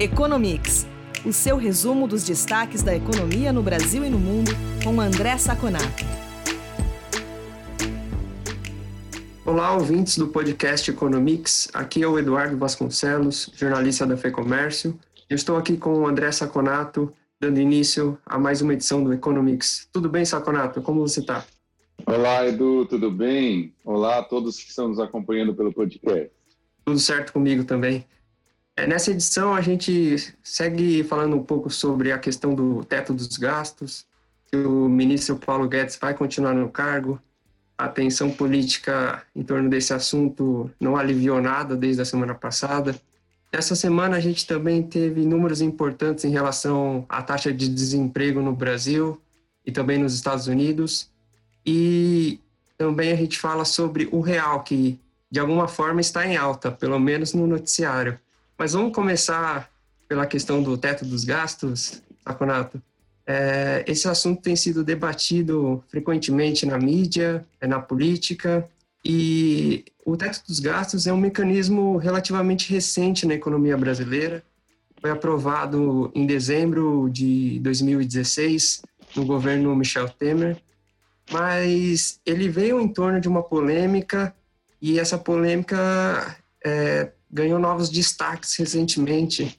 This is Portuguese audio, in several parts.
Economics, o seu resumo dos destaques da economia no Brasil e no mundo, com André Saconato. Olá, ouvintes do podcast Economics. Aqui é o Eduardo Vasconcelos, jornalista da FEComércio. Eu estou aqui com o André Saconato, dando início a mais uma edição do Economics. Tudo bem, Saconato? Como você está? Olá, Edu, tudo bem? Olá a todos que estão nos acompanhando pelo podcast. Tudo certo comigo também. É, nessa edição, a gente segue falando um pouco sobre a questão do teto dos gastos, que o ministro Paulo Guedes vai continuar no cargo. A tensão política em torno desse assunto não aliviou nada desde a semana passada. Essa semana, a gente também teve números importantes em relação à taxa de desemprego no Brasil e também nos Estados Unidos. E também a gente fala sobre o real, que de alguma forma está em alta, pelo menos no noticiário. Mas vamos começar pela questão do teto dos gastos, Saconato. É, esse assunto tem sido debatido frequentemente na mídia, é, na política, e o teto dos gastos é um mecanismo relativamente recente na economia brasileira. Foi aprovado em dezembro de 2016 no governo Michel Temer, mas ele veio em torno de uma polêmica e essa polêmica é, ganhou novos destaques recentemente,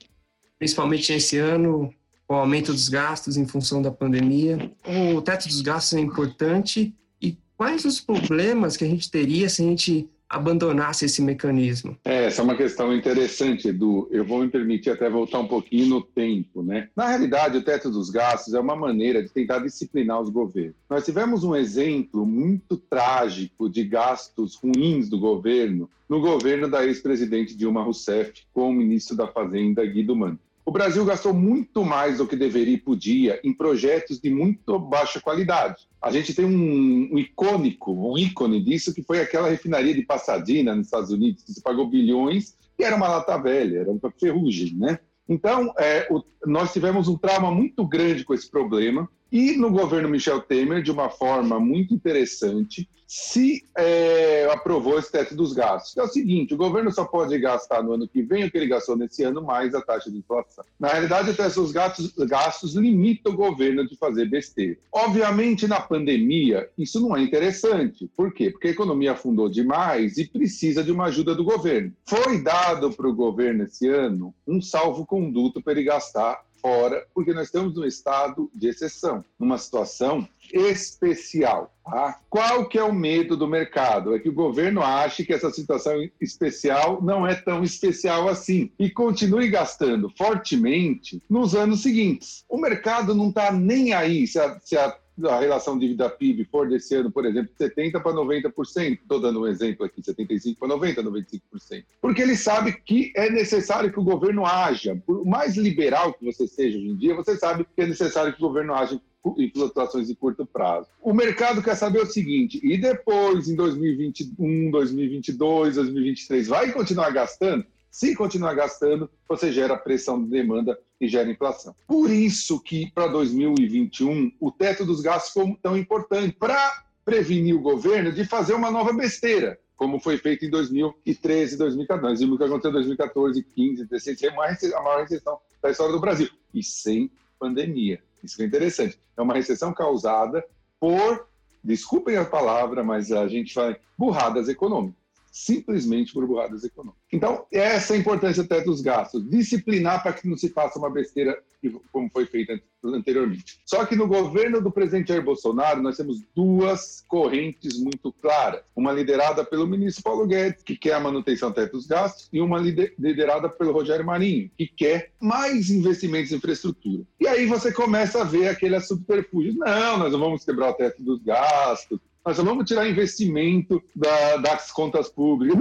principalmente esse ano, o aumento dos gastos em função da pandemia. O teto dos gastos é importante e quais os problemas que a gente teria se a gente abandonasse esse mecanismo? É, essa é uma questão interessante, Edu. Eu vou me permitir até voltar um pouquinho no tempo, né? Na realidade, o teto dos gastos é uma maneira de tentar disciplinar os governos. Nós tivemos um exemplo muito trágico de gastos ruins do governo no governo da ex-presidente Dilma Rousseff com o ministro da Fazenda Guido Mantega. O Brasil gastou muito mais do que deveria e podia em projetos de muito baixa qualidade. A gente tem um, um icônico, um ícone disso, que foi aquela refinaria de Pasadena, nos Estados Unidos, que se pagou bilhões, e era uma lata velha, era uma ferrugem, né? Então, é, o, nós tivemos um trauma muito grande com esse problema, e no governo Michel Temer, de uma forma muito interessante, se é, aprovou esse teto dos gastos. é o seguinte: o governo só pode gastar no ano que vem o que ele gastou nesse ano, mais a taxa de inflação. Na realidade, o dos gastos, gastos limita o governo de fazer besteira. Obviamente, na pandemia, isso não é interessante. Por quê? Porque a economia afundou demais e precisa de uma ajuda do governo. Foi dado para o governo esse ano um salvo-conduto para ele gastar fora, porque nós estamos num estado de exceção, numa situação especial. Tá? Qual que é o medo do mercado? É que o governo ache que essa situação especial não é tão especial assim e continue gastando fortemente nos anos seguintes. O mercado não está nem aí se a, se a a relação dívida PIB for desse ano, por exemplo, 70% para 90%, estou dando um exemplo aqui, 75% para 90%, 95%. Porque ele sabe que é necessário que o governo haja. Por mais liberal que você seja hoje em dia, você sabe que é necessário que o governo haja em flutuações de curto prazo. O mercado quer saber o seguinte: e depois, em 2021, 2022, 2023, vai continuar gastando? Se continuar gastando, você gera pressão de demanda e gera inflação. Por isso que para 2021 o teto dos gastos foi tão importante para prevenir o governo de fazer uma nova besteira, como foi feito em 2013, 2014. Nós vimos o que aconteceu em 2014, 15, 16, a maior recessão da história do Brasil e sem pandemia. Isso é interessante. É uma recessão causada por, desculpem a palavra, mas a gente fala burradas econômicas simplesmente por burradas econômicas. Então, essa é a importância até dos gastos, disciplinar para que não se faça uma besteira como foi feita anteriormente. Só que no governo do presidente Jair Bolsonaro, nós temos duas correntes muito claras. Uma liderada pelo ministro Paulo Guedes, que quer a manutenção até dos gastos, e uma liderada pelo Rogério Marinho, que quer mais investimentos em infraestrutura. E aí você começa a ver aquele subterfúgio. Não, nós não vamos quebrar o teto dos gastos, só vamos tirar investimento da, das contas públicas,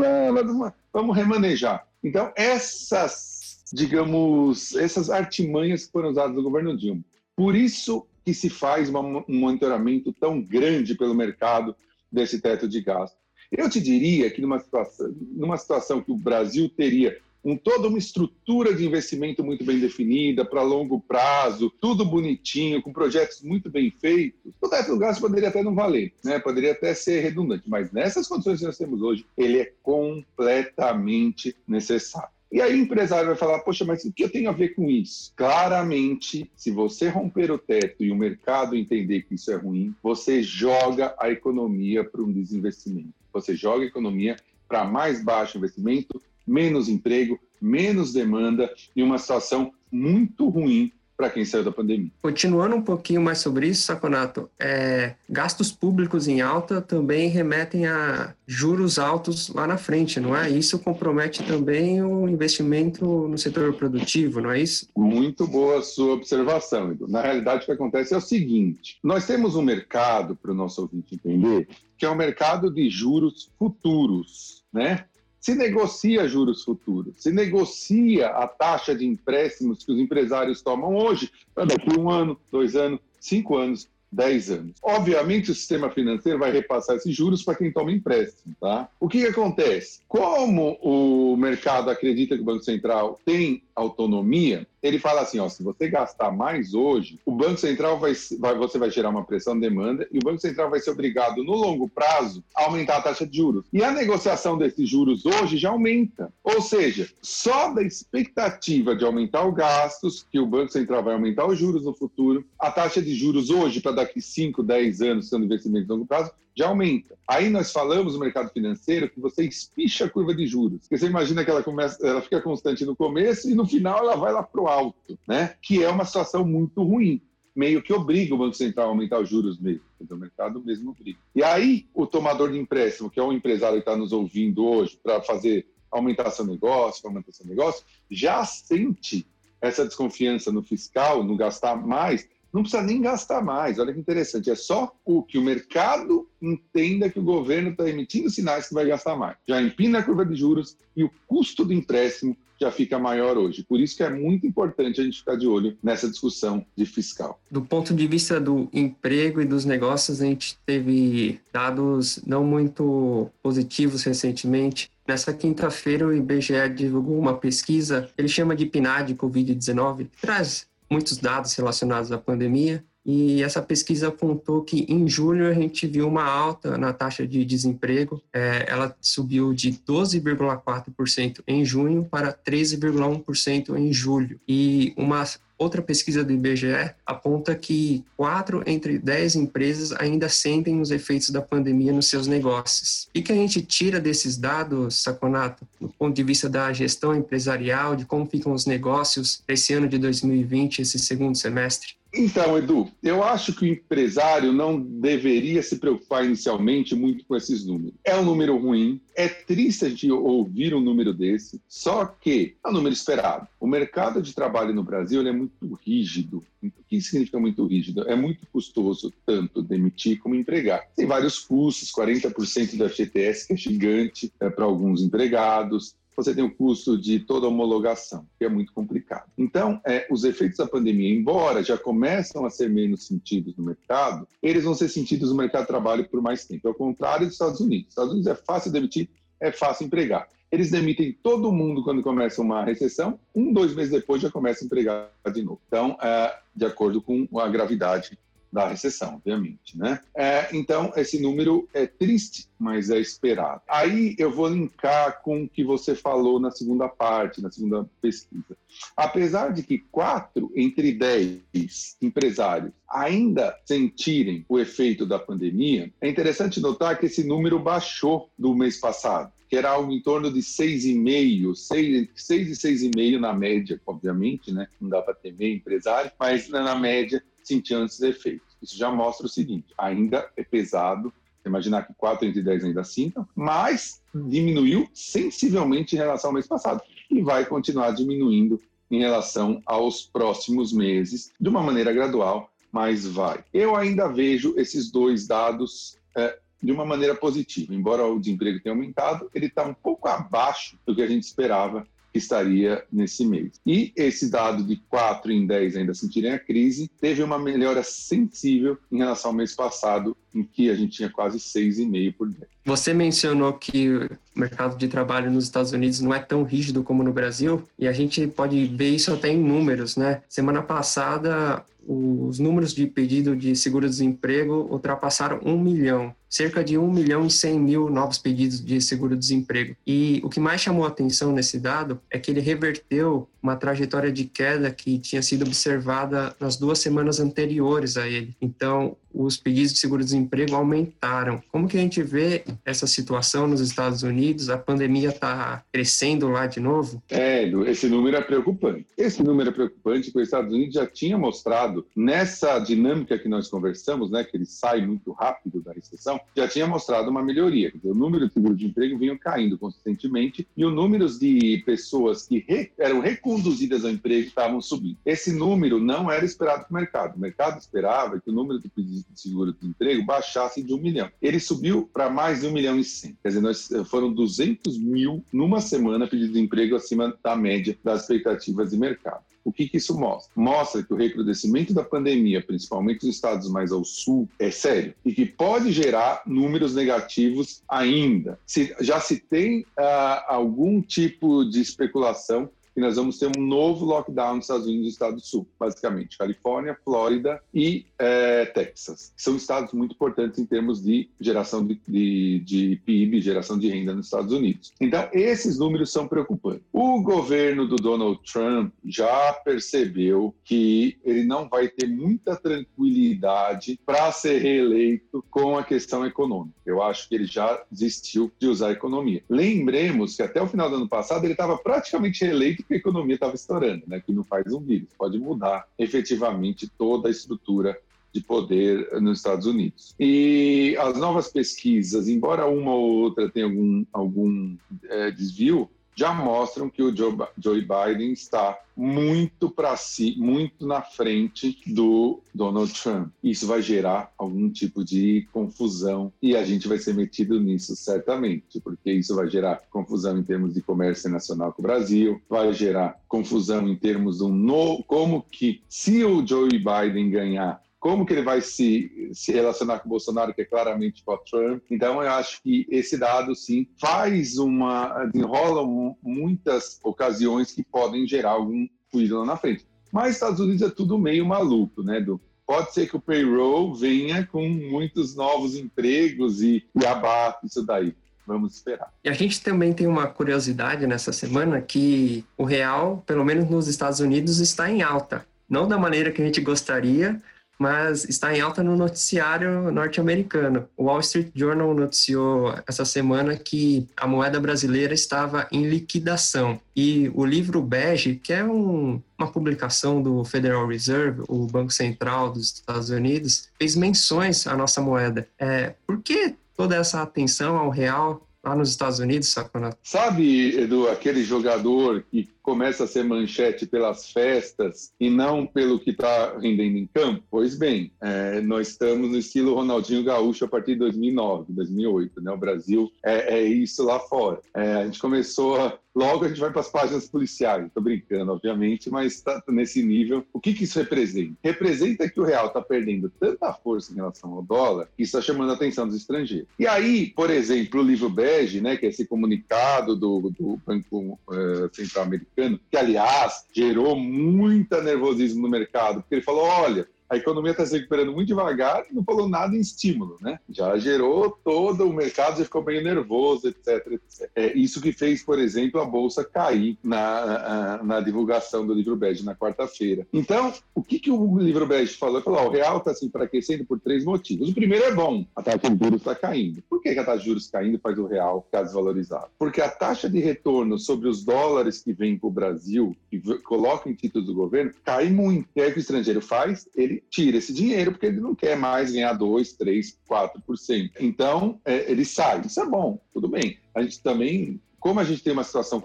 vamos remanejar. Então, essas, digamos, essas artimanhas que foram usadas no governo Dilma. Por isso que se faz um monitoramento tão grande pelo mercado desse teto de gasto. Eu te diria que numa situação, numa situação que o Brasil teria um, toda uma estrutura de investimento muito bem definida, para longo prazo, tudo bonitinho, com projetos muito bem feitos, o teto do gasto poderia até não valer, né? poderia até ser redundante, mas nessas condições que nós temos hoje, ele é completamente necessário. E aí o empresário vai falar, poxa, mas o que eu tenho a ver com isso? Claramente, se você romper o teto e o mercado entender que isso é ruim, você joga a economia para um desinvestimento. Você joga a economia para mais baixo investimento, menos emprego, menos demanda e uma situação muito ruim para quem saiu da pandemia. Continuando um pouquinho mais sobre isso, Saconato, é, gastos públicos em alta também remetem a juros altos lá na frente, não é? Isso compromete também o investimento no setor produtivo, não é isso? Muito boa a sua observação, Edu. Na realidade, o que acontece é o seguinte: nós temos um mercado, para o nosso ouvinte entender, que é o um mercado de juros futuros, né? Se negocia juros futuros, se negocia a taxa de empréstimos que os empresários tomam hoje, para daqui um ano, dois anos, cinco anos, 10 anos. Obviamente, o sistema financeiro vai repassar esses juros para quem toma empréstimo. Tá? O que, que acontece? Como o mercado acredita que o Banco Central tem autonomia, ele fala assim, ó, se você gastar mais hoje, o Banco Central vai, vai, você vai gerar uma pressão de demanda e o Banco Central vai ser obrigado, no longo prazo, a aumentar a taxa de juros. E a negociação desses juros hoje já aumenta. Ou seja, só da expectativa de aumentar os gastos, que o Banco Central vai aumentar os juros no futuro, a taxa de juros hoje, para daqui 5, 10 anos, sendo investimento de longo prazo, já aumenta. Aí nós falamos no mercado financeiro que você espicha a curva de juros. Porque você imagina que ela começa, ela fica constante no começo e no final ela vai lá para o alto, né? Que é uma situação muito ruim. Meio que obriga o Banco Central a aumentar os juros mesmo. O mercado mesmo obriga. E aí, o tomador de empréstimo, que é o empresário que está nos ouvindo hoje para fazer aumentar seu negócio, aumentar seu negócio, já sente essa desconfiança no fiscal, no gastar mais, não precisa nem gastar mais. Olha que interessante. É só o que o mercado entenda que o governo está emitindo sinais que vai gastar mais. Já empina a curva de juros e o custo do empréstimo já fica maior hoje. Por isso que é muito importante a gente ficar de olho nessa discussão de fiscal. Do ponto de vista do emprego e dos negócios, a gente teve dados não muito positivos recentemente. Nessa quinta-feira, o IBGE divulgou uma pesquisa, ele chama de PNAD Covid-19, que traz muitos dados relacionados à pandemia. E essa pesquisa apontou que em julho a gente viu uma alta na taxa de desemprego. É, ela subiu de 12,4% em junho para 13,1% em julho. E uma Outra pesquisa do IBGE aponta que quatro entre dez empresas ainda sentem os efeitos da pandemia nos seus negócios. O que a gente tira desses dados, Saconato, do ponto de vista da gestão empresarial, de como ficam os negócios esse ano de 2020, esse segundo semestre? Então, Edu, eu acho que o empresário não deveria se preocupar inicialmente muito com esses números. É um número ruim, é triste a gente ouvir um número desse, só que é um número esperado. O mercado de trabalho no Brasil é muito rígido. O que significa muito rígido? É muito custoso tanto demitir como empregar. Tem vários custos, 40% do FGTS, que é gigante é, para alguns empregados você tem o custo de toda a homologação, que é muito complicado. Então, é, os efeitos da pandemia, embora já começam a ser menos sentidos no mercado, eles vão ser sentidos no mercado de trabalho por mais tempo. Ao contrário dos Estados Unidos. Nos Estados Unidos é fácil demitir, é fácil empregar. Eles demitem todo mundo quando começa uma recessão, um, dois meses depois já começa a empregar de novo. Então, é, de acordo com a gravidade da recessão, obviamente, né? É, então, esse número é triste, mas é esperado. Aí eu vou linkar com o que você falou na segunda parte, na segunda pesquisa. Apesar de que quatro entre dez empresários ainda sentirem o efeito da pandemia, é interessante notar que esse número baixou do mês passado que era algo em torno de 6,5, 6, 6 e 6,5 na média, obviamente, né? Não dá para temer empresário, mas na média sentindo esses efeitos. Isso já mostra o seguinte: ainda é pesado. Imaginar que 4 entre 10 ainda sintam, mas diminuiu sensivelmente em relação ao mês passado e vai continuar diminuindo em relação aos próximos meses, de uma maneira gradual, mas vai. Eu ainda vejo esses dois dados é, de uma maneira positiva. Embora o desemprego tenha aumentado, ele está um pouco abaixo do que a gente esperava estaria nesse mês. E esse dado de 4 em 10 ainda sentirem a crise teve uma melhora sensível em relação ao mês passado, em que a gente tinha quase 6,5 por 10. Você mencionou que o mercado de trabalho nos Estados Unidos não é tão rígido como no Brasil, e a gente pode ver isso até em números, né? Semana passada, os números de pedido de seguro-desemprego ultrapassaram um milhão. Cerca de 1 milhão e 100 mil novos pedidos de seguro-desemprego. E o que mais chamou a atenção nesse dado é que ele reverteu uma trajetória de queda que tinha sido observada nas duas semanas anteriores a ele. Então, os pedidos de seguro-desemprego aumentaram. Como que a gente vê essa situação nos Estados Unidos? A pandemia está crescendo lá de novo? É, esse número é preocupante. Esse número é preocupante porque os Estados Unidos já tinha mostrado nessa dinâmica que nós conversamos, né, que ele sai muito rápido da recessão, já tinha mostrado uma melhoria. O número de seguro-desemprego vinha caindo consistentemente e o número de pessoas que re, eram reconduzidas ao emprego estavam subindo. Esse número não era esperado pelo mercado. O mercado esperava que o número de pedidos de seguro-desemprego baixasse de um milhão. Ele subiu para mais de um milhão e cem. Quer dizer, nós, eh, foram 200 mil numa semana pedidos de emprego acima da média das expectativas de mercado. O que, que, isso mostra? Mostra que o recrudescimento da pandemia, principalmente nos estados mais ao sul, é sério e que pode gerar números negativos ainda. Se, já se tem uh, algum tipo de especulação que nós vamos ter um novo lockdown nos Estados Unidos e Estado do Sul, basicamente, Califórnia, Flórida e é, Texas. São estados muito importantes em termos de geração de, de, de PIB, geração de renda nos Estados Unidos. Então, esses números são preocupantes. O governo do Donald Trump já percebeu que ele não vai ter muita tranquilidade para ser reeleito com a questão econômica. Eu acho que ele já desistiu de usar a economia. Lembremos que até o final do ano passado ele estava praticamente reeleito que a economia estava estourando, né? que não faz um vírus, pode mudar efetivamente toda a estrutura de poder nos Estados Unidos. E as novas pesquisas, embora uma ou outra tenha algum, algum é, desvio, já mostram que o Joe, Biden está muito para si, muito na frente do Donald Trump. Isso vai gerar algum tipo de confusão e a gente vai ser metido nisso certamente, porque isso vai gerar confusão em termos de comércio nacional com o Brasil, vai gerar confusão em termos de um no, como que se o Joe Biden ganhar como que ele vai se, se relacionar com o Bolsonaro, que é claramente com a Trump. Então, eu acho que esse dado, sim, faz uma. enrola muitas ocasiões que podem gerar algum ruído lá na frente. Mas Estados Unidos é tudo meio maluco, né, Pode ser que o payroll venha com muitos novos empregos e, e abate isso daí. Vamos esperar. E a gente também tem uma curiosidade nessa semana que o real, pelo menos nos Estados Unidos, está em alta. Não da maneira que a gente gostaria, mas está em alta no noticiário norte-americano. O Wall Street Journal noticiou essa semana que a moeda brasileira estava em liquidação. E o livro Bege, que é um, uma publicação do Federal Reserve, o Banco Central dos Estados Unidos, fez menções à nossa moeda. É, por que toda essa atenção ao real lá nos Estados Unidos, Saconato? Sabe, Edu, aquele jogador que começa a ser manchete pelas festas e não pelo que está rendendo em campo? Pois bem, é, nós estamos no estilo Ronaldinho Gaúcho a partir de 2009, 2008, né? O Brasil é, é isso lá fora. É, a gente começou a Logo a gente vai para as páginas policiais. Estou brincando, obviamente, mas está nesse nível. O que, que isso representa? Representa que o real está perdendo tanta força em relação ao dólar que está chamando a atenção dos estrangeiros. E aí, por exemplo, o livro Bege, né, que é esse comunicado do, do Banco uh, Central Americano, que aliás gerou muita nervosismo no mercado, porque ele falou: olha a economia está se recuperando muito devagar e não falou nada em estímulo, né? Já gerou todo o mercado, já ficou meio nervoso, etc, etc. É isso que fez, por exemplo, a bolsa cair na, na divulgação do livro bege na quarta-feira. Então, o que, que o livro bege falou? Falou: ó, o real está se enfraquecendo por três motivos. O primeiro é bom, a taxa de juros está caindo. Por que, que a taxa de juros caindo faz o real ficar desvalorizado? Porque a taxa de retorno sobre os dólares que vêm para o Brasil, que colocam em títulos do governo, cai muito. E aí o que o estrangeiro faz? Ele tira esse dinheiro porque ele não quer mais ganhar 2, 3, 4%. Então, é, ele sai. Isso é bom, tudo bem. A gente também, como a gente tem uma situação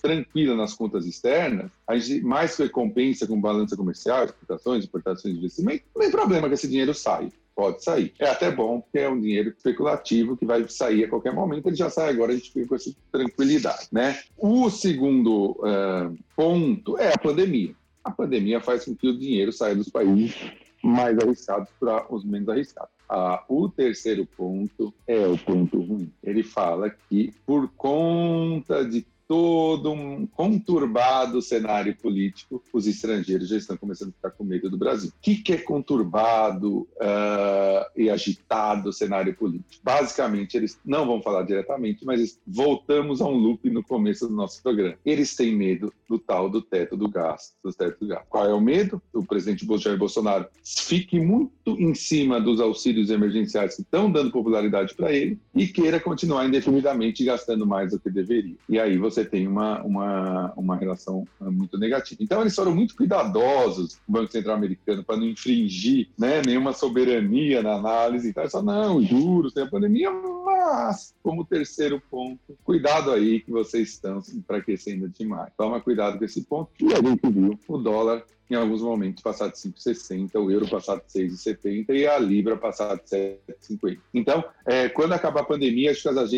tranquila nas contas externas, a gente mais recompensa com balança comercial, exportações, importações, investimento, não tem problema que esse dinheiro saia pode sair. É até bom, porque é um dinheiro especulativo que vai sair a qualquer momento, ele já sai agora, a gente fica com essa tranquilidade. Né? O segundo uh, ponto é a pandemia a pandemia faz com que o dinheiro saia dos países mais arriscados para os menos arriscados. Ah, o terceiro ponto é o ponto ruim. Ele fala que, por conta de todo um conturbado cenário político, os estrangeiros já estão começando a ficar com medo do Brasil. O que, que é conturbado uh, e agitado cenário político? Basicamente, eles não vão falar diretamente, mas voltamos a um loop no começo do nosso programa. Eles têm medo do tal do teto do gasto, do teto do gasto. Qual é o medo? O presidente Jair Bolsonaro fique muito em cima dos auxílios emergenciais que estão dando popularidade para ele e queira continuar indefinidamente gastando mais do que deveria. E aí você tem uma, uma, uma relação muito negativa. Então, eles foram muito cuidadosos, o Banco Central americano, para não infringir né, nenhuma soberania na análise. Então, só não, juros, tem a pandemia, mas, como terceiro ponto, cuidado aí que vocês estão se enfraquecendo demais. Toma cuidado com esse ponto. E a gente viu o dólar em alguns momentos passar de 5,60, o euro passar de 6,70 e a libra passar de 7,50. Então, é, quando acabar a pandemia, acho que as,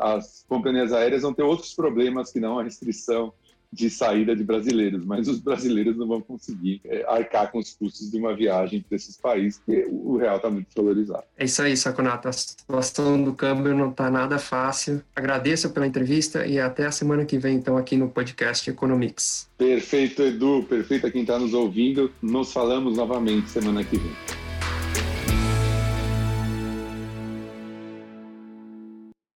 as companhias aéreas vão ter outros problemas que não a restrição de saída de brasileiros, mas os brasileiros não vão conseguir é, arcar com os custos de uma viagem para esses países, porque o real está muito valorizado. É isso aí, Saconato. A situação do câmbio não está nada fácil. Agradeço pela entrevista e até a semana que vem, então, aqui no podcast Economics. Perfeito, Edu. Perfeito a quem está nos ouvindo. Nos falamos novamente semana que vem.